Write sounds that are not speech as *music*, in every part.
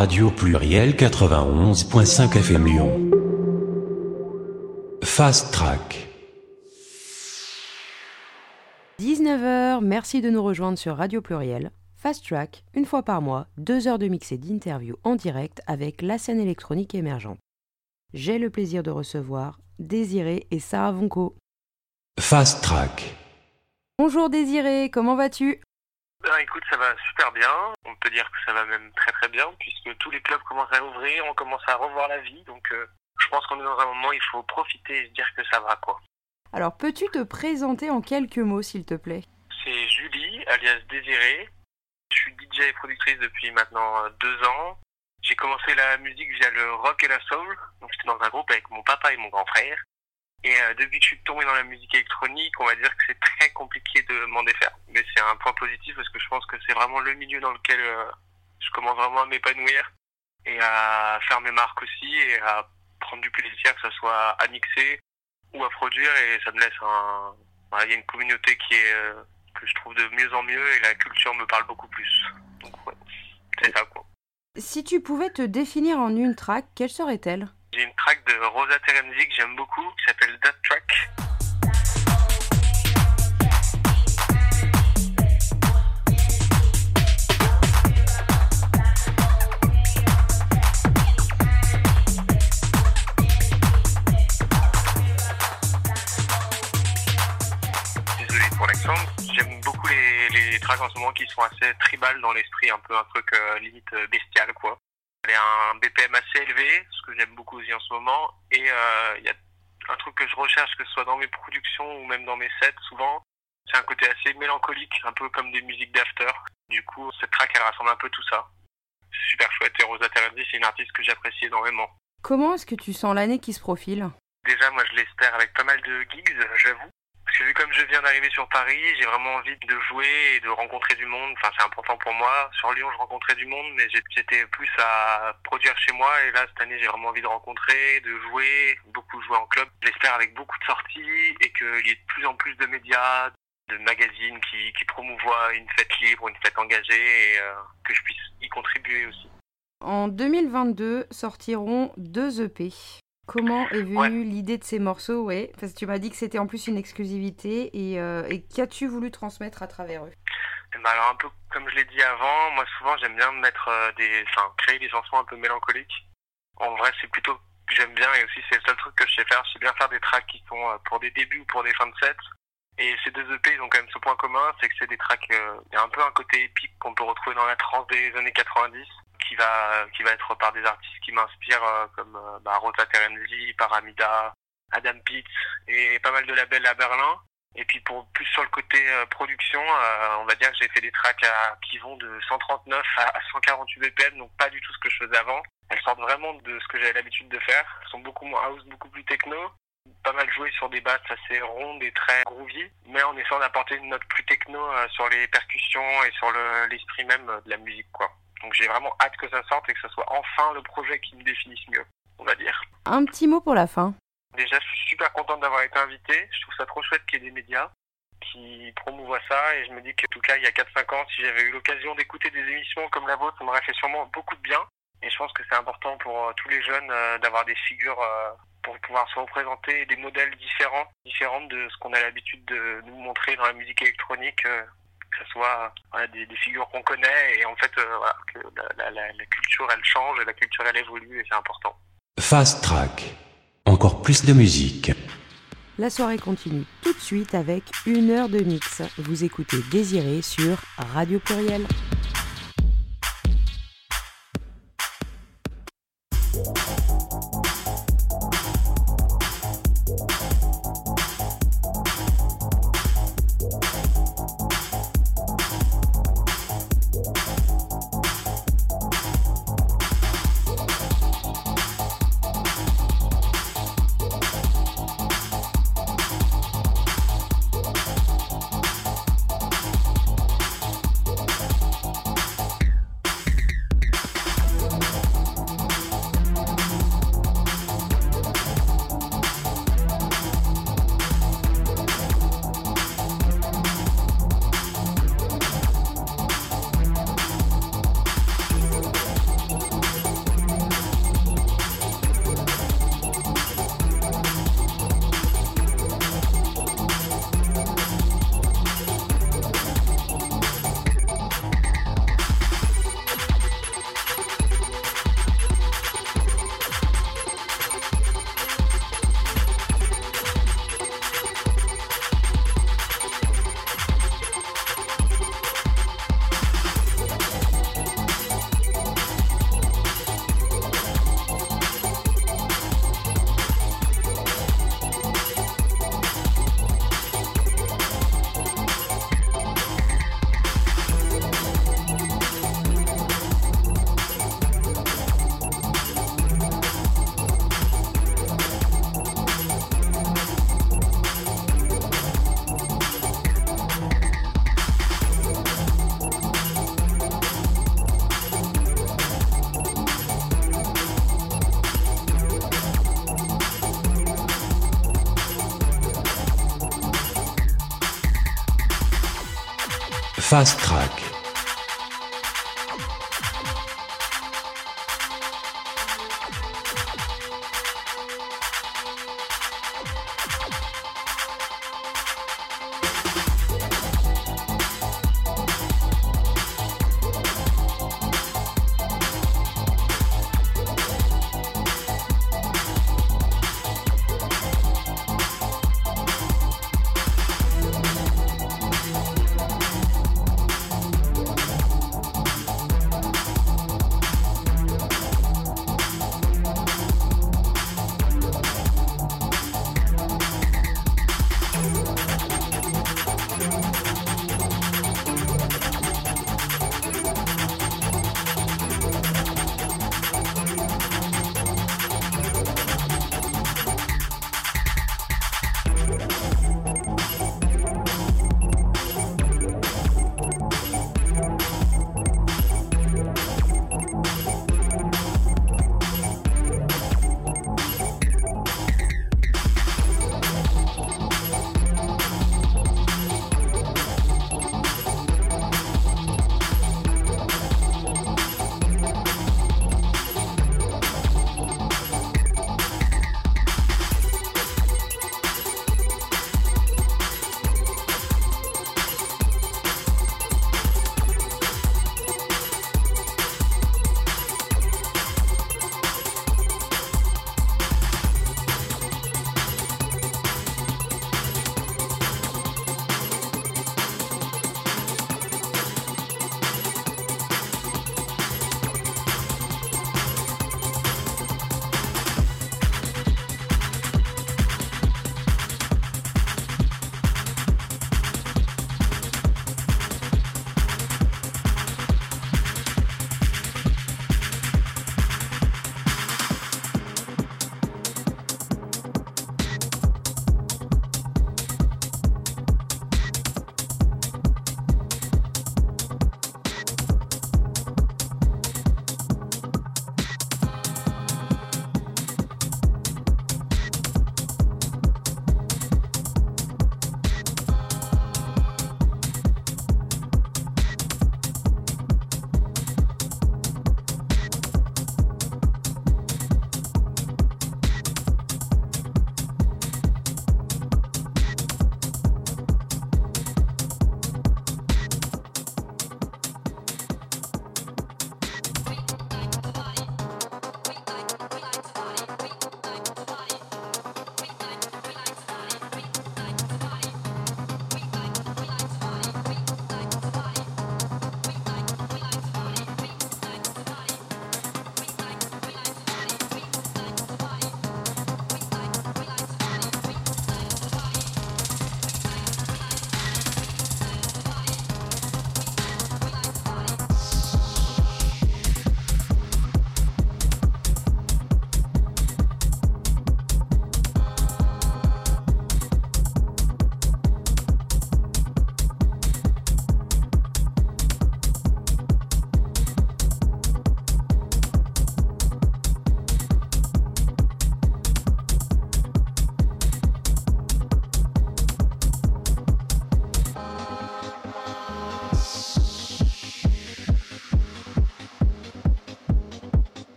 Radio Pluriel 91.5 FM Lyon. Fast Track. 19h, merci de nous rejoindre sur Radio Pluriel. Fast Track, une fois par mois, deux heures de mix et d'interview en direct avec la scène électronique émergente. J'ai le plaisir de recevoir Désiré et Sarah Vonco. Fast Track. Bonjour Désiré, comment vas-tu? Ben écoute, ça va super bien. Peut dire que ça va même très très bien puisque tous les clubs commencent à ouvrir, on commence à revoir la vie. Donc euh, je pense qu'on est dans un moment où il faut profiter et se dire que ça va quoi. Alors peux-tu te présenter en quelques mots s'il te plaît? C'est Julie, alias Désiré. Je suis DJ et productrice depuis maintenant euh, deux ans. J'ai commencé la musique via le rock et la soul. Donc j'étais dans un groupe avec mon papa et mon grand frère. Et euh, depuis que je suis tombé dans la musique électronique, on va dire que c'est *laughs* très compliqué de m'en défaire. Mais c'est un point positif parce que je pense que c'est vraiment le milieu dans lequel euh, je commence vraiment à m'épanouir et à faire mes marques aussi et à prendre du plaisir, que ce soit à mixer ou à produire. Et ça me laisse un... voilà, Il y a une communauté qui est euh, que je trouve de mieux en mieux et la culture me parle beaucoup plus. Donc ouais, c'est ça quoi. Si tu pouvais te définir en une track, quelle serait-elle? J'ai une track de Rosa Terenzi que j'aime beaucoup qui s'appelle That Track. Désolé pour l'accent. J'aime beaucoup les, les tracks en ce moment qui sont assez tribales dans l'esprit, un peu un truc euh, limite euh, bestial quoi. Elle a un BPM assez élevé, ce que j'aime beaucoup aussi en ce moment. Et euh, il y a un truc que je recherche, que ce soit dans mes productions ou même dans mes sets, souvent, c'est un côté assez mélancolique, un peu comme des musiques d'after. Du coup, cette track, elle rassemble un peu tout ça. C'est super chouette. Et Rosa Terenzi, c'est une artiste que j'apprécie énormément. Comment est-ce que tu sens l'année qui se profile? Déjà, moi, je l'espère avec pas mal de gigs, j'avoue. Parce que vu comme je viens d'arriver sur Paris, j'ai vraiment envie de jouer et de rencontrer du monde. Enfin, c'est important pour moi. Sur Lyon, je rencontrais du monde, mais j'étais plus à produire chez moi. Et là, cette année, j'ai vraiment envie de rencontrer, de jouer, beaucoup jouer en club. J'espère avec beaucoup de sorties et qu'il y ait de plus en plus de médias, de magazines qui, qui promouvoient une fête libre, une fête engagée et euh, que je puisse y contribuer aussi. En 2022 sortiront deux EP. Comment est venue Ouais. l'idée de ces morceaux Ouais, parce que tu m'as dit que c'était en plus une exclusivité et, euh, et qu'as-tu voulu transmettre à travers eux? Eh ben alors un peu comme je l'ai dit avant, moi souvent j'aime bien mettre euh, des, enfin créer des chansons un peu mélancoliques. En vrai c'est plutôt que j'aime bien et aussi c'est le seul truc que je sais faire, je sais bien faire des tracks qui sont euh, pour des débuts ou pour des fins de set. Et ces deux EP ils ont quand même ce point commun, c'est que c'est des tracks, euh, il y a un peu un côté épique qu'on peut retrouver dans la trance des années 90 qui va qui va être par des artistes qui m'inspirent euh, comme euh, bah, Rosa Terenzi, Paramida, Adam Pitts et pas mal de labels à Berlin. Et puis pour plus sur le côté euh, production, on va dire que j'ai fait des tracks qui vont de 139 à, à 148 BPM, donc pas du tout ce que je faisais avant. Elles sortent vraiment de ce que j'avais l'habitude de faire. Elles sont beaucoup moins house, beaucoup plus techno. Pas mal joué sur des basses assez rondes et très groovy, mais en essayant d'apporter une note plus techno sur les percussions et sur le- l'esprit même de la musique, quoi. Donc j'ai vraiment hâte que ça sorte et que ce soit enfin le projet qui me définisse mieux, on va dire. Un petit mot pour la fin. Déjà, je suis super contente d'avoir été invité. Je trouve ça trop chouette qu'il y ait des médias qui promouvoient ça. Et je me dis qu'en tout cas, il y a 4-5 ans, si j'avais eu l'occasion d'écouter des émissions comme la vôtre, ça m'aurait fait sûrement beaucoup de bien. Et je pense que c'est important pour euh, tous les jeunes euh, d'avoir des figures euh, pour pouvoir se représenter, des modèles différents, différents de ce qu'on a l'habitude de nous montrer dans la musique électronique. Que ce soit voilà, des, des figures qu'on connaît et en fait euh, voilà, que la, la- la- la culture elle change et la culture elle évolue et c'est important. Fast Track. Encore plus de musique. La soirée continue tout de suite avec une heure de mix. Vous écoutez Désiré sur Radio Pluriel.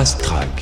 Fast Track.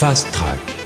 Fast Track.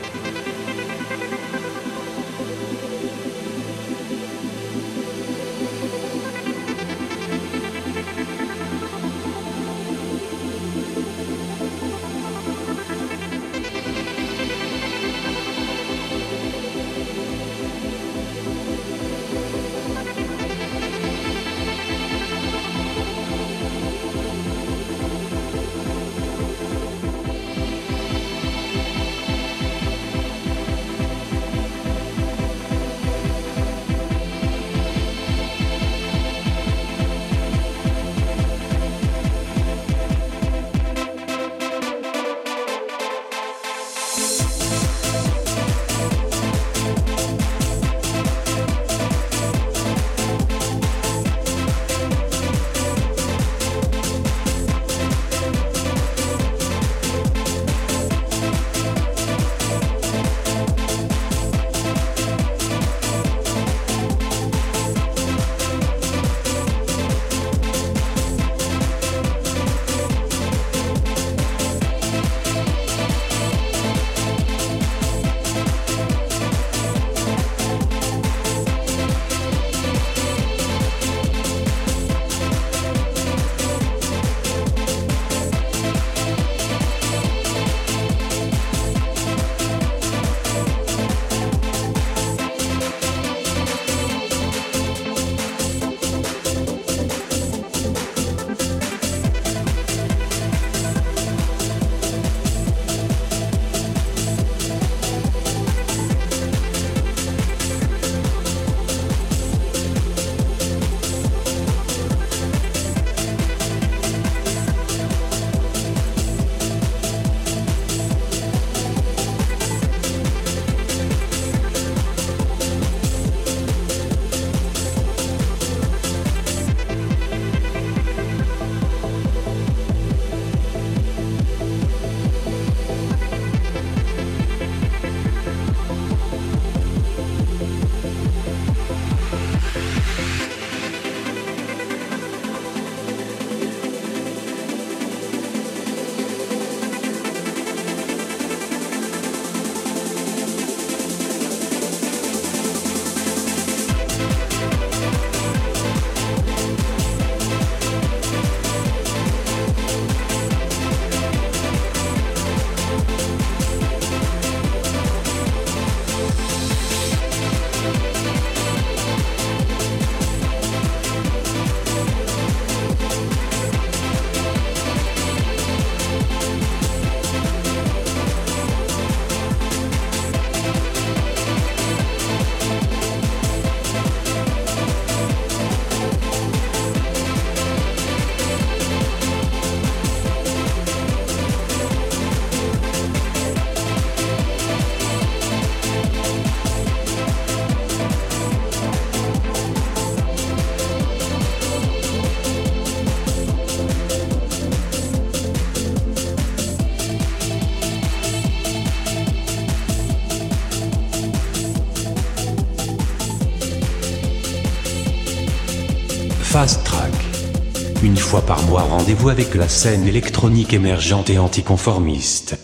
Fois par mois, rendez-vous avec la scène électronique émergente et anticonformiste.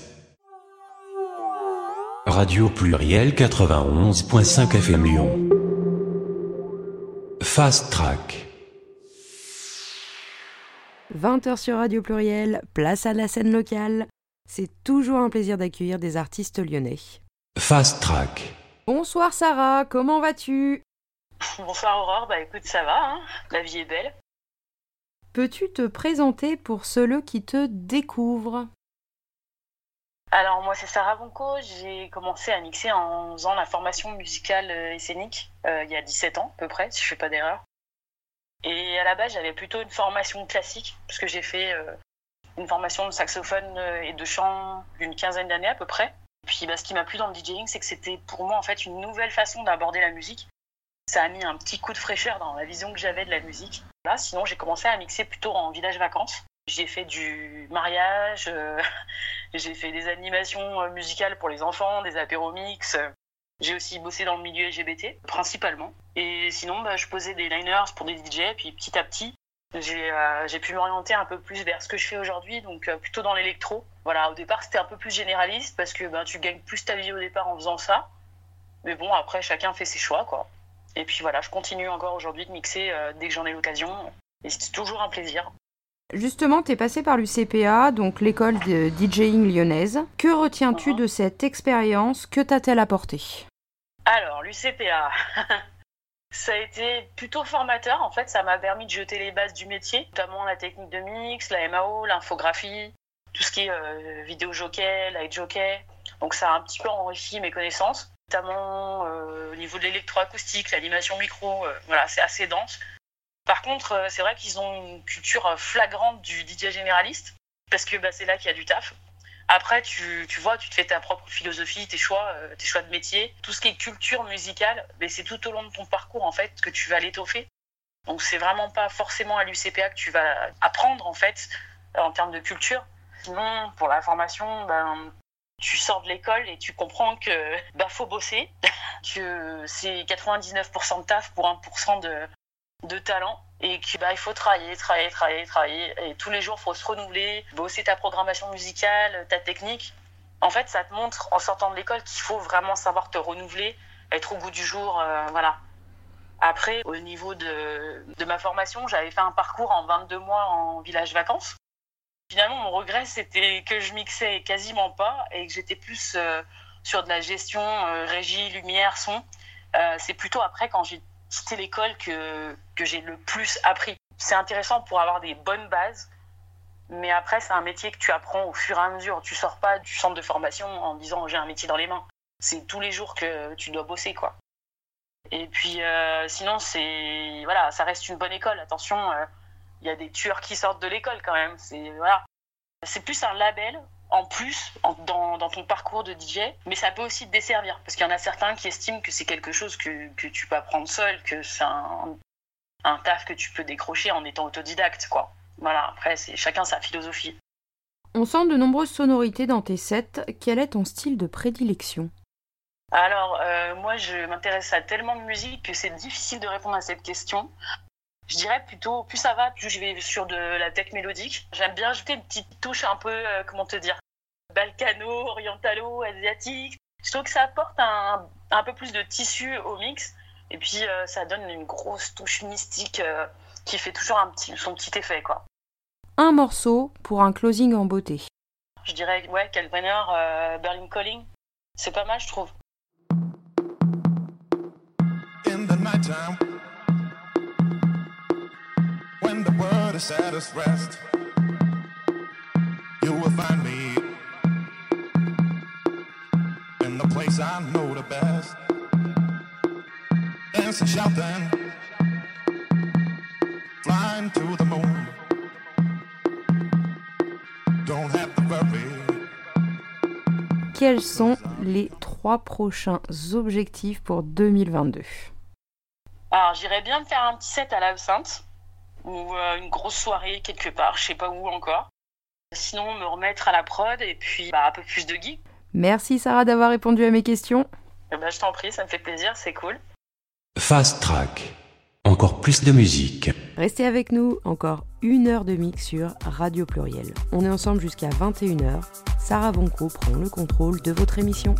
Radio Pluriel 91.5 FM Lyon. Fast Track. 20h sur Radio Pluriel, place à la scène locale. C'est toujours un plaisir d'accueillir des artistes lyonnais. Fast Track. Bonsoir Sarah, comment vas-tu? Bonsoir Aurore, bah écoute, ça va, hein la vie est belle. Peux-tu te présenter pour ceux qui te découvrent? Alors moi c'est Sarah Bonco, j'ai commencé à mixer en faisant la formation musicale et scénique euh, il y a 17 ans à peu près, si je fais pas d'erreur. Et à la base j'avais plutôt une formation classique, parce que j'ai fait euh, une formation de saxophone euh, et de chant d'une quinzaine d'années à peu près. Puis bah, ce qui m'a plu dans le DJing, c'est que c'était pour moi en fait une nouvelle façon d'aborder la musique ça a mis un petit coup de fraîcheur dans la vision que j'avais de la musique. Là, sinon, j'ai commencé à mixer plutôt en village vacances. J'ai fait du mariage, euh, *laughs* j'ai fait des animations euh, musicales pour les enfants, des apéros mix. J'ai aussi bossé dans le milieu LGBT, principalement. Et sinon, bah, je posais des liners pour des DJ, puis petit à petit, j'ai pu m'orienter un peu plus vers ce que je fais aujourd'hui, donc plutôt dans l'électro. Voilà, au départ c'était un peu plus généraliste parce que ben, tu gagnes plus ta vie au départ en faisant ça. Mais bon, après chacun fait ses choix, quoi. Et puis voilà, je continue encore aujourd'hui de mixer dès que j'en ai l'occasion. Et c'est toujours un plaisir. Justement, tu es passé par l'UCPA, donc l'école de DJing lyonnaise. Que retiens-tu uh-huh. de cette expérience Que t'a-t-elle apporté? Alors, l'UCPA, *laughs* ça a été plutôt formateur. En fait, ça m'a permis de jeter les bases du métier, notamment la technique de mix, la MAO, l'infographie, tout ce qui est euh, vidéo jockey, light jockey. Donc, ça a un petit peu enrichi mes connaissances, notamment euh, au niveau de l'électroacoustique, l'animation micro. Euh, voilà, c'est assez dense. Par contre, euh, c'est vrai qu'ils ont une culture flagrante du DJ généraliste, parce que bah, c'est là qu'il y a du taf. Après, tu, vois, tu te fais ta propre philosophie, tes choix, tes choix de métier. Tout ce qui est culture musicale, mais c'est tout au long de ton parcours en fait que tu vas l'étoffer. Donc c'est vraiment pas forcément à l'UCPA que tu vas apprendre en fait en termes de culture. Sinon, pour la formation, ben, tu sors de l'école et tu comprends que bah faut bosser, *laughs* que c'est 99% de taf pour 1% de, de talent et qu'il bah, il faut travailler, travailler, travailler, travailler. Et tous les jours, faut se renouveler, bosser ta programmation musicale, ta technique. En fait, ça te montre en sortant de l'école qu'il faut vraiment savoir te renouveler, être au goût du jour. Euh, voilà. Après, au niveau de, de ma formation, j'avais fait un parcours en 22 mois en village vacances. Finalement, mon regret, c'était que je mixais quasiment pas et que j'étais plus euh, sur de la gestion, euh, régie, lumière, son. c'est plutôt après, quand j'ai c'était l'école que, que j'ai le plus appris. C'est intéressant pour avoir des bonnes bases, mais après, c'est un métier que tu apprends au fur et à mesure. Tu sors pas du centre de formation en disant j'ai un métier dans les mains. C'est tous les jours que tu dois bosser, quoi. Et puis, euh, sinon, c'est voilà, ça reste une bonne école. Attention, euh, il y a des tueurs qui sortent de l'école quand même. C'est voilà, c'est plus un label en plus dans, ton parcours de DJ, mais ça peut aussi te desservir, parce qu'il y en a certains qui estiment que c'est quelque chose que, tu peux apprendre seul, que c'est un, taf que tu peux décrocher en étant autodidacte, quoi. Voilà, après, c'est chacun sa philosophie. On sent de nombreuses sonorités dans tes sets. Quel est ton style de prédilection? Alors, euh, moi, je m'intéresse à tellement de musique que c'est difficile de répondre à cette question. Je dirais plutôt, plus ça va, plus je vais sur de la tech mélodique. J'aime bien ajouter une petite touche un peu, euh, comment te dire, balkano, orientalo, asiatique. Je trouve que ça apporte un, un peu plus de tissu au mix. Et puis, euh, ça donne une grosse touche mystique euh, qui fait toujours un petit, son petit effet, quoi. Un morceau pour un closing en beauté. Je dirais, ouais, Calviner, Berlin Calling. C'est pas mal, je trouve. In the nighttime. Set us rest. You will find me in the place I know the best. Dancing, shouting, flying to the moon. Don't have to worry. Quels sont les trois prochains objectifs pour 2022 Alors, j'irais bien me faire un petit set à la Sainte ou euh, une grosse soirée quelque part, je sais pas où encore. Sinon, me remettre à la prod et puis bah, un peu plus de geek. Merci Sarah d'avoir répondu à mes questions. Eh ben, je t'en prie, ça me fait plaisir, c'est cool. Fast Track. Encore plus de musique. Restez avec nous, encore une heure de mix sur Radio Pluriel. On est ensemble jusqu'à 21h. Sarah Vonco prend le contrôle de votre émission.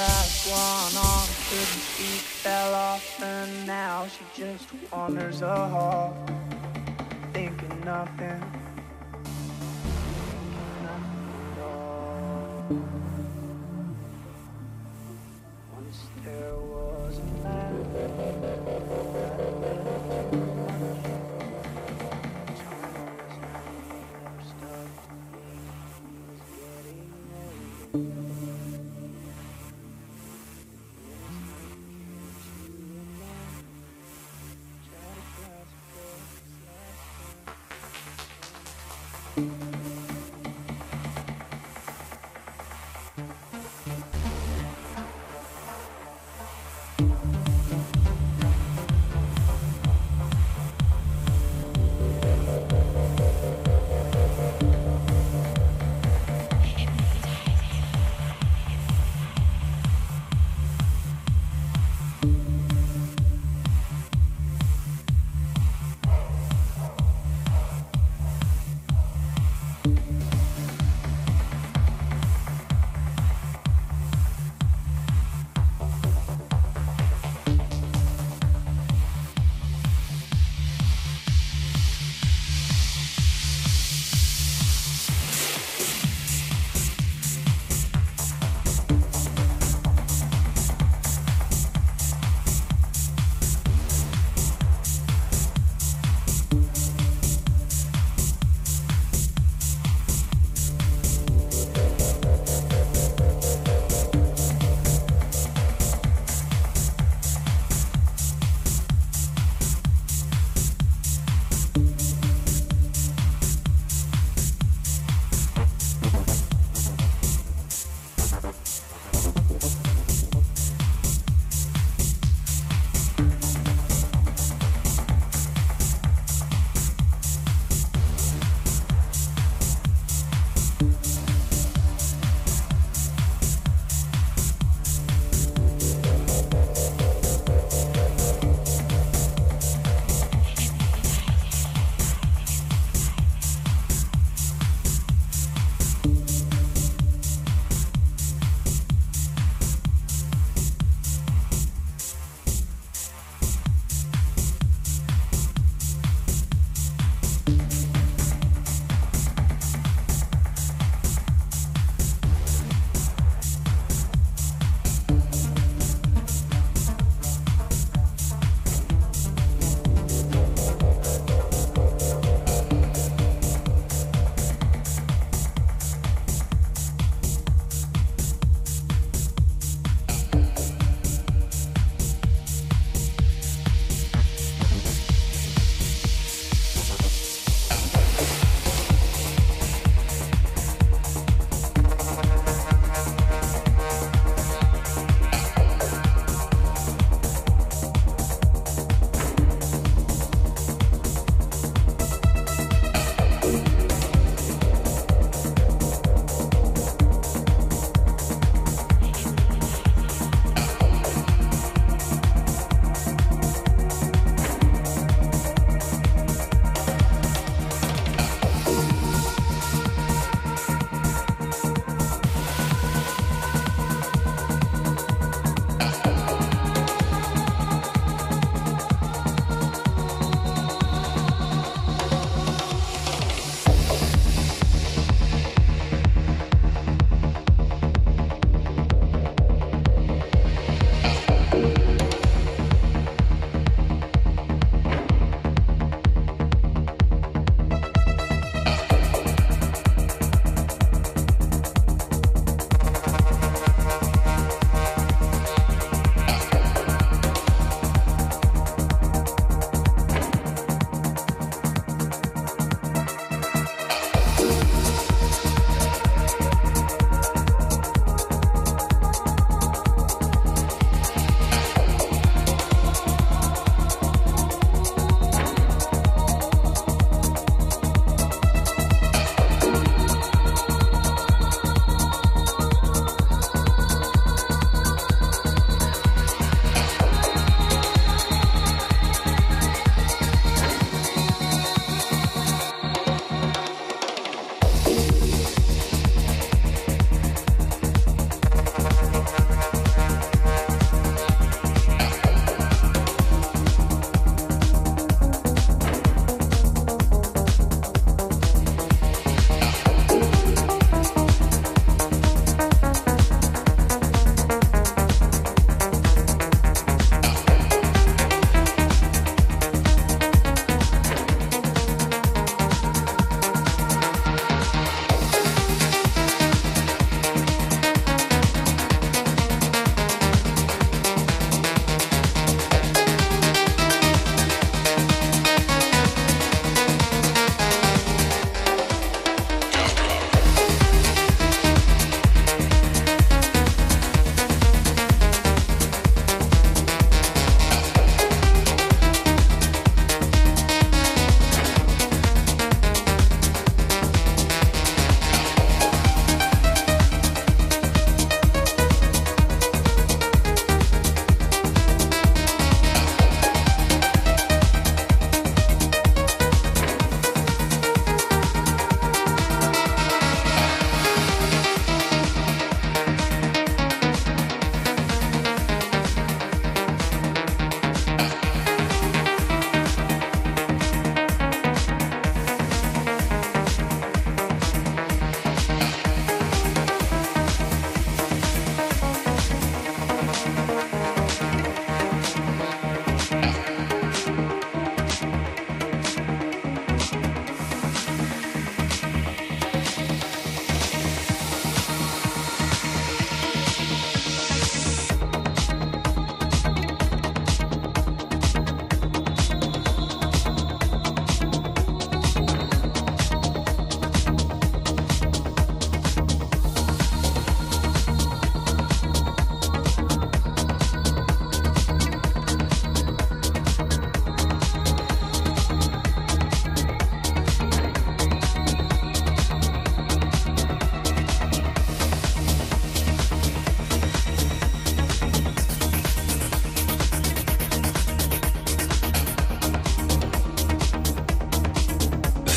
last one on couldn't speak, fell off, and now she just wanders a hall, thinking nothing.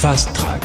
Fast Track.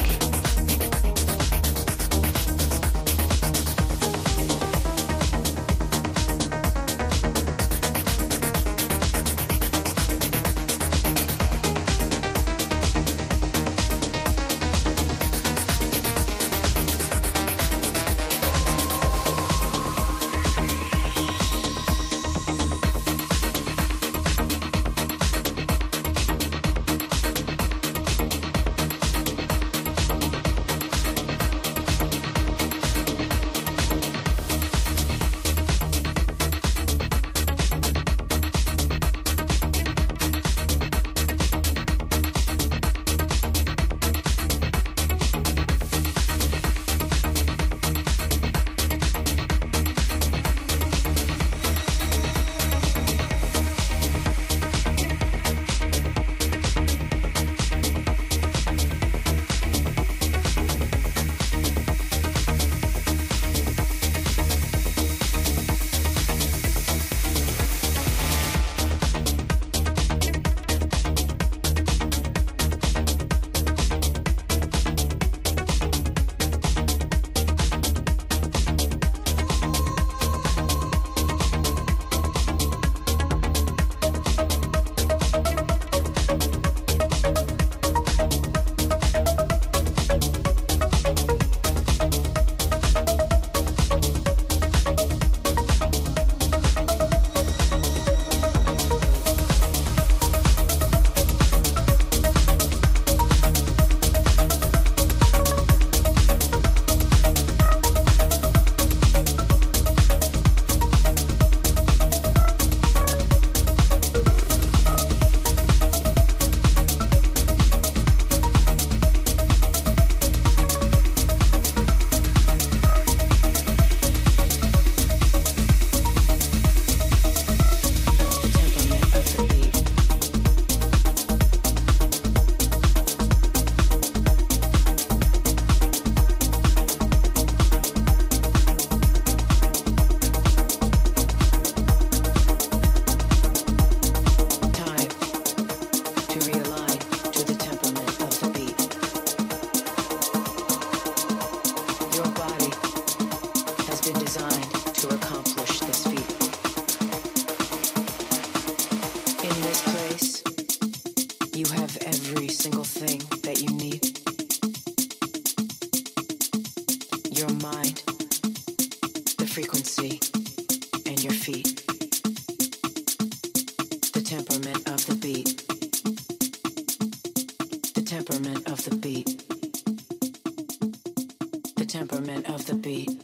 movement of the beat.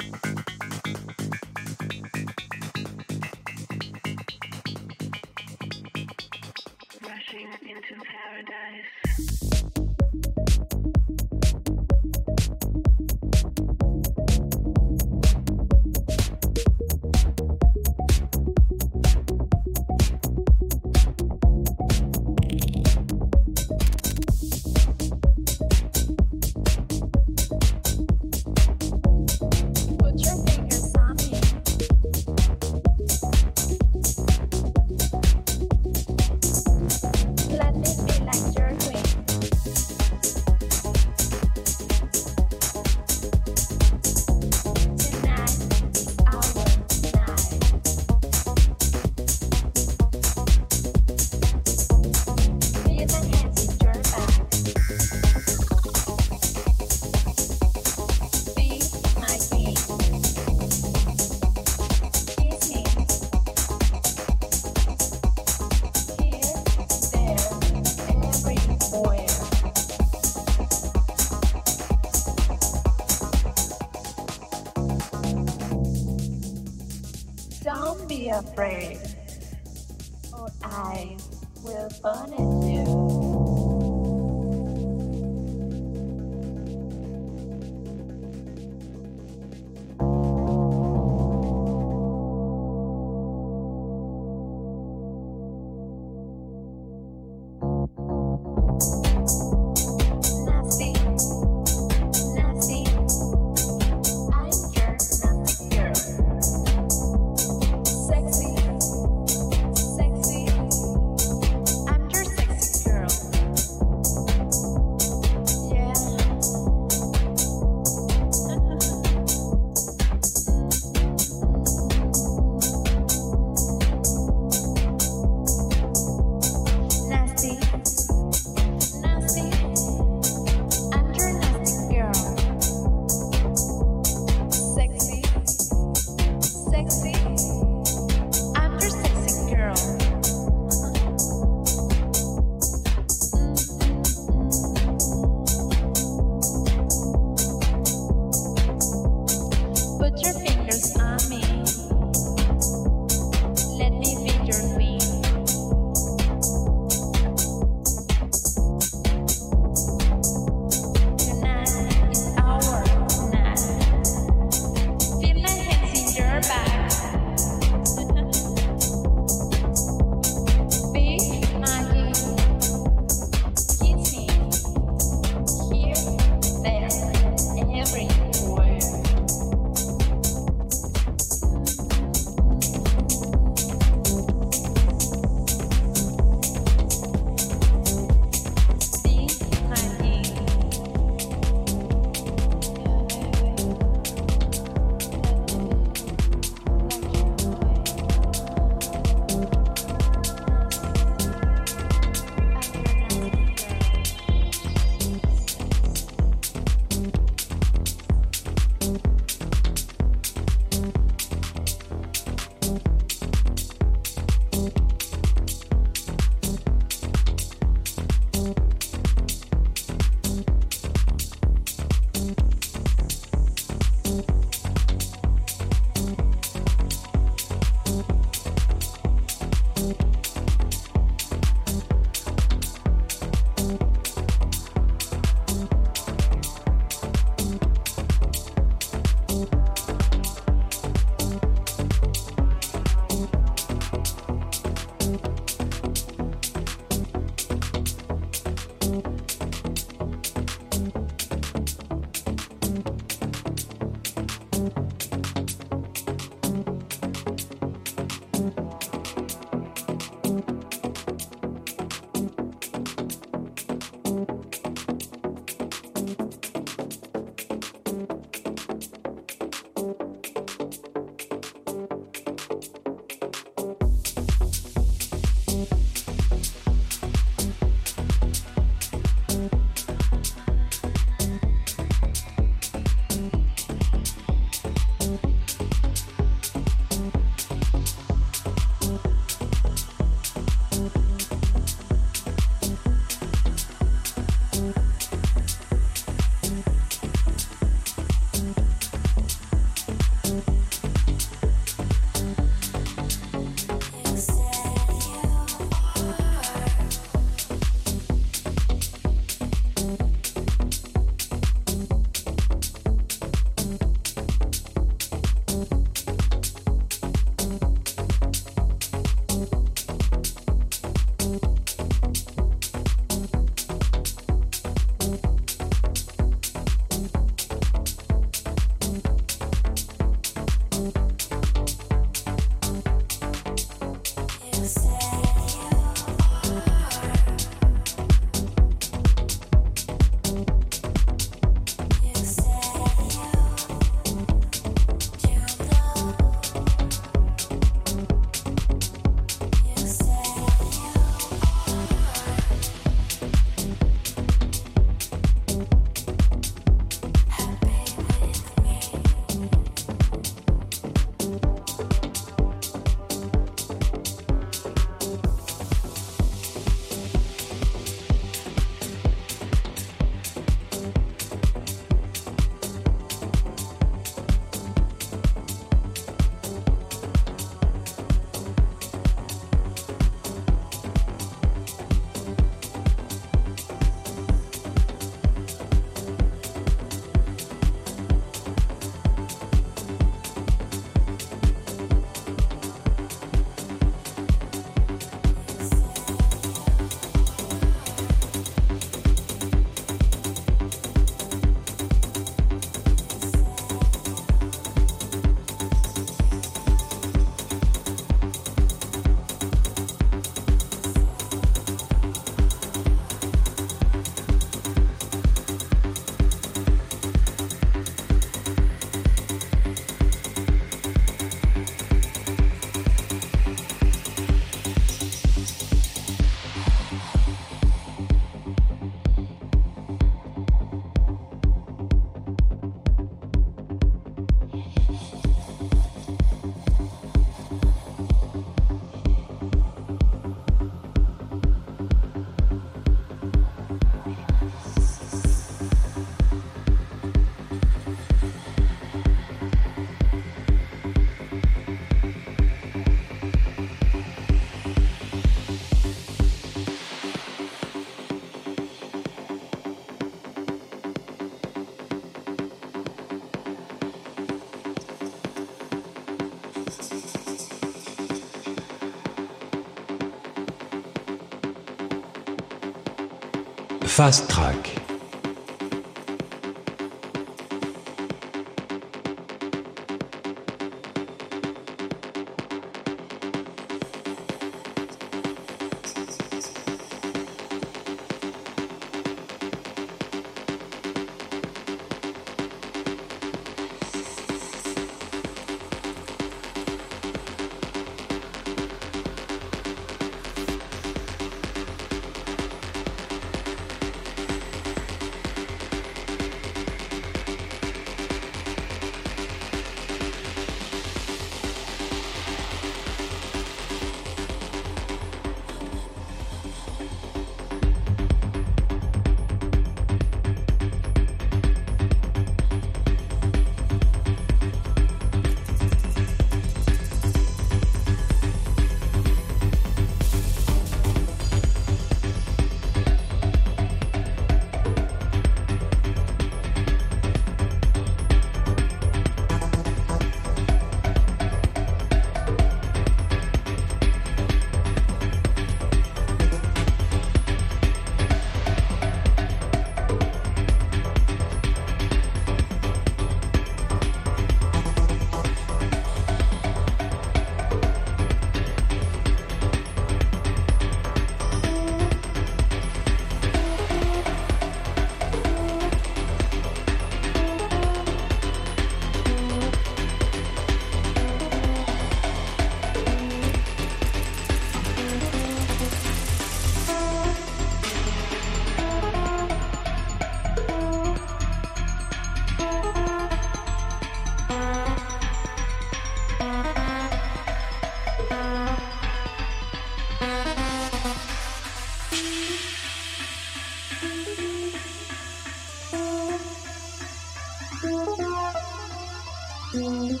Thank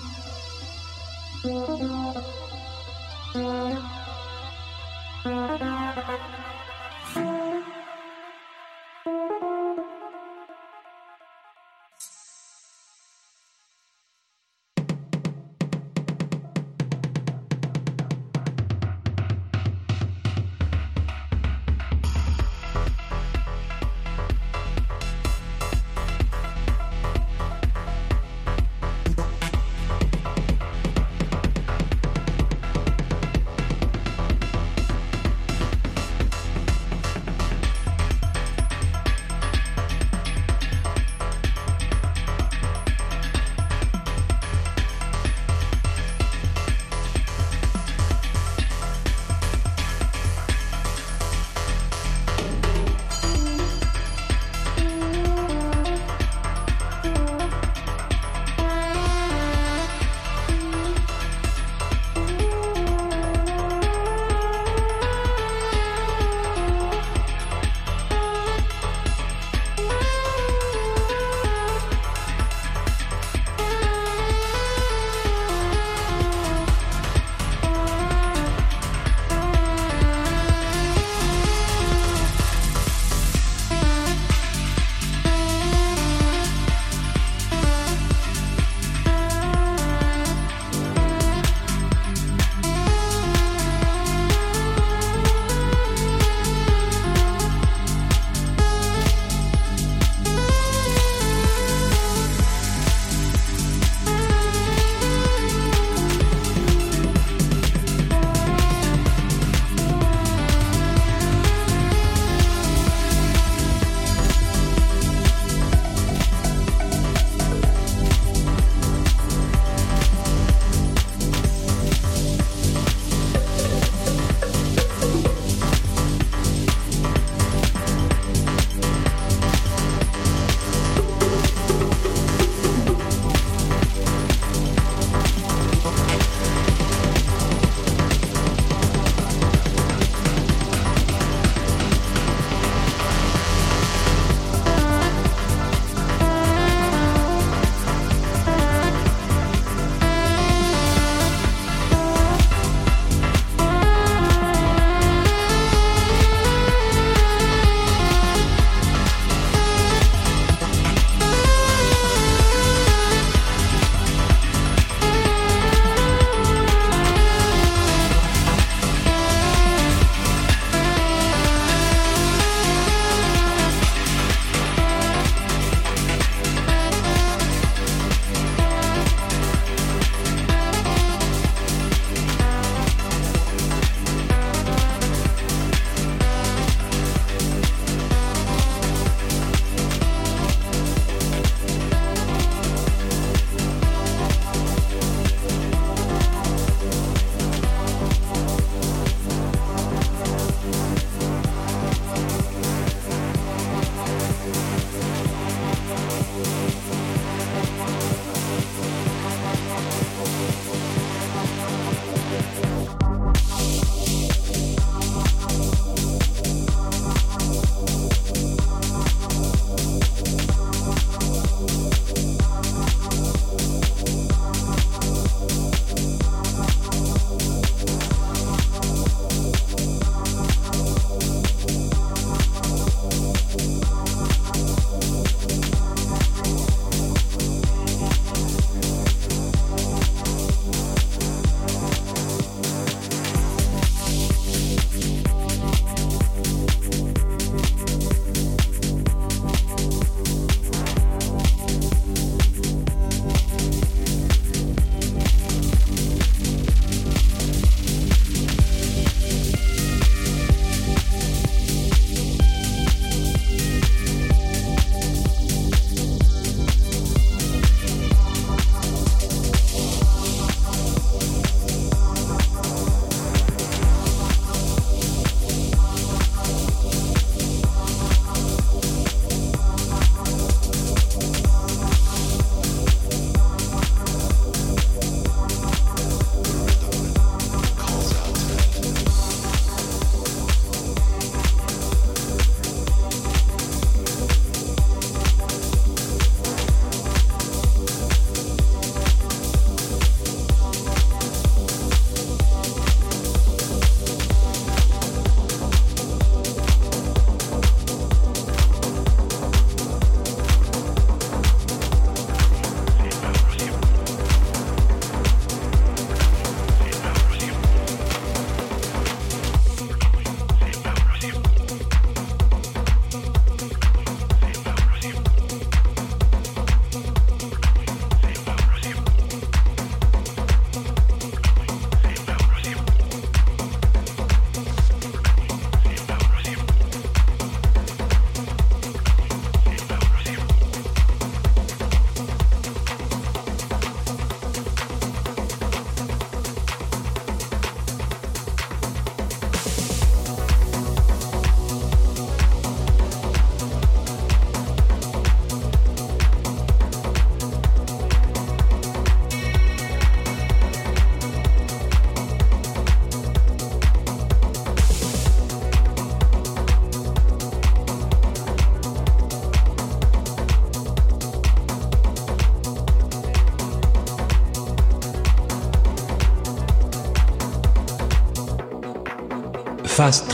you. Fast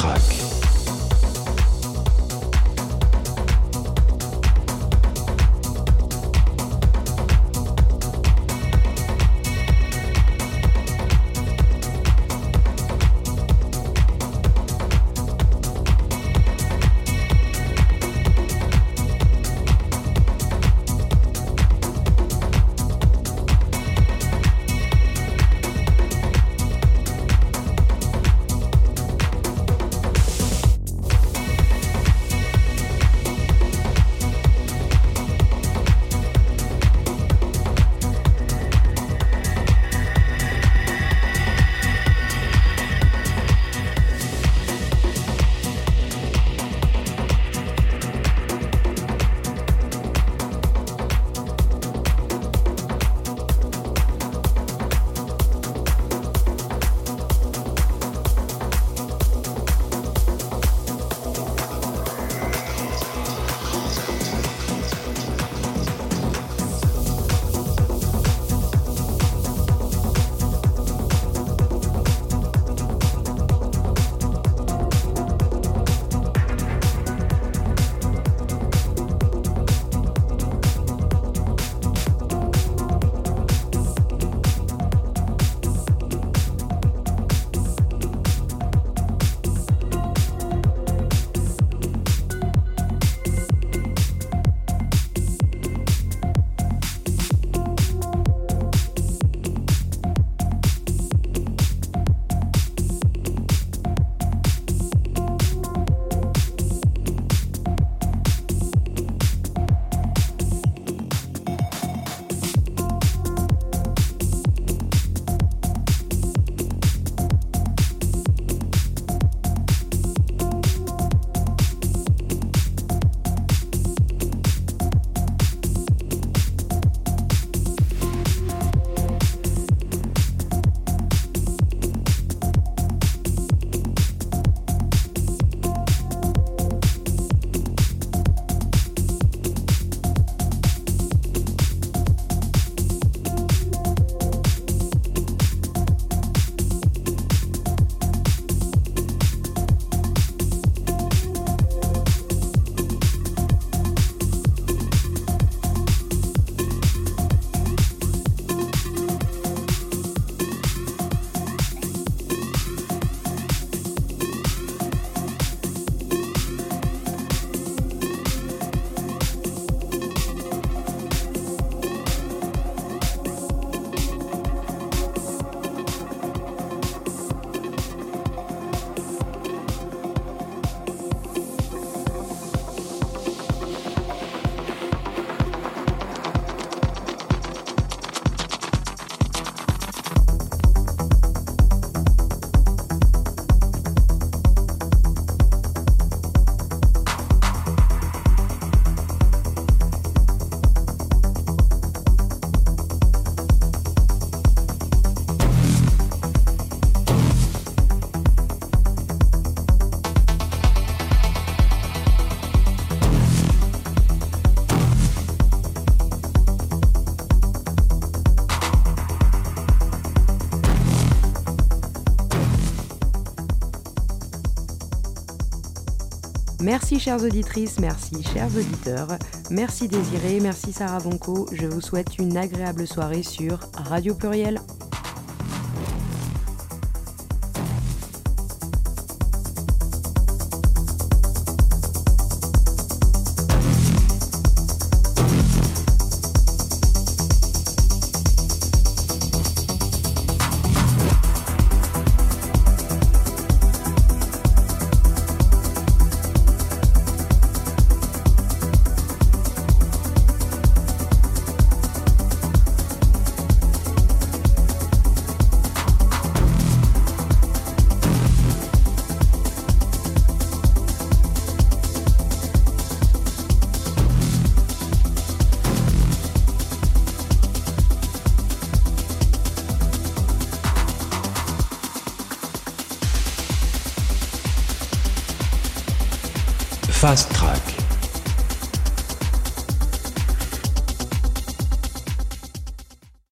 Merci chères auditrices, merci chers auditeurs, merci Désiré, merci Sarah Bonco. Je vous souhaite une agréable soirée sur Radio Pluriel.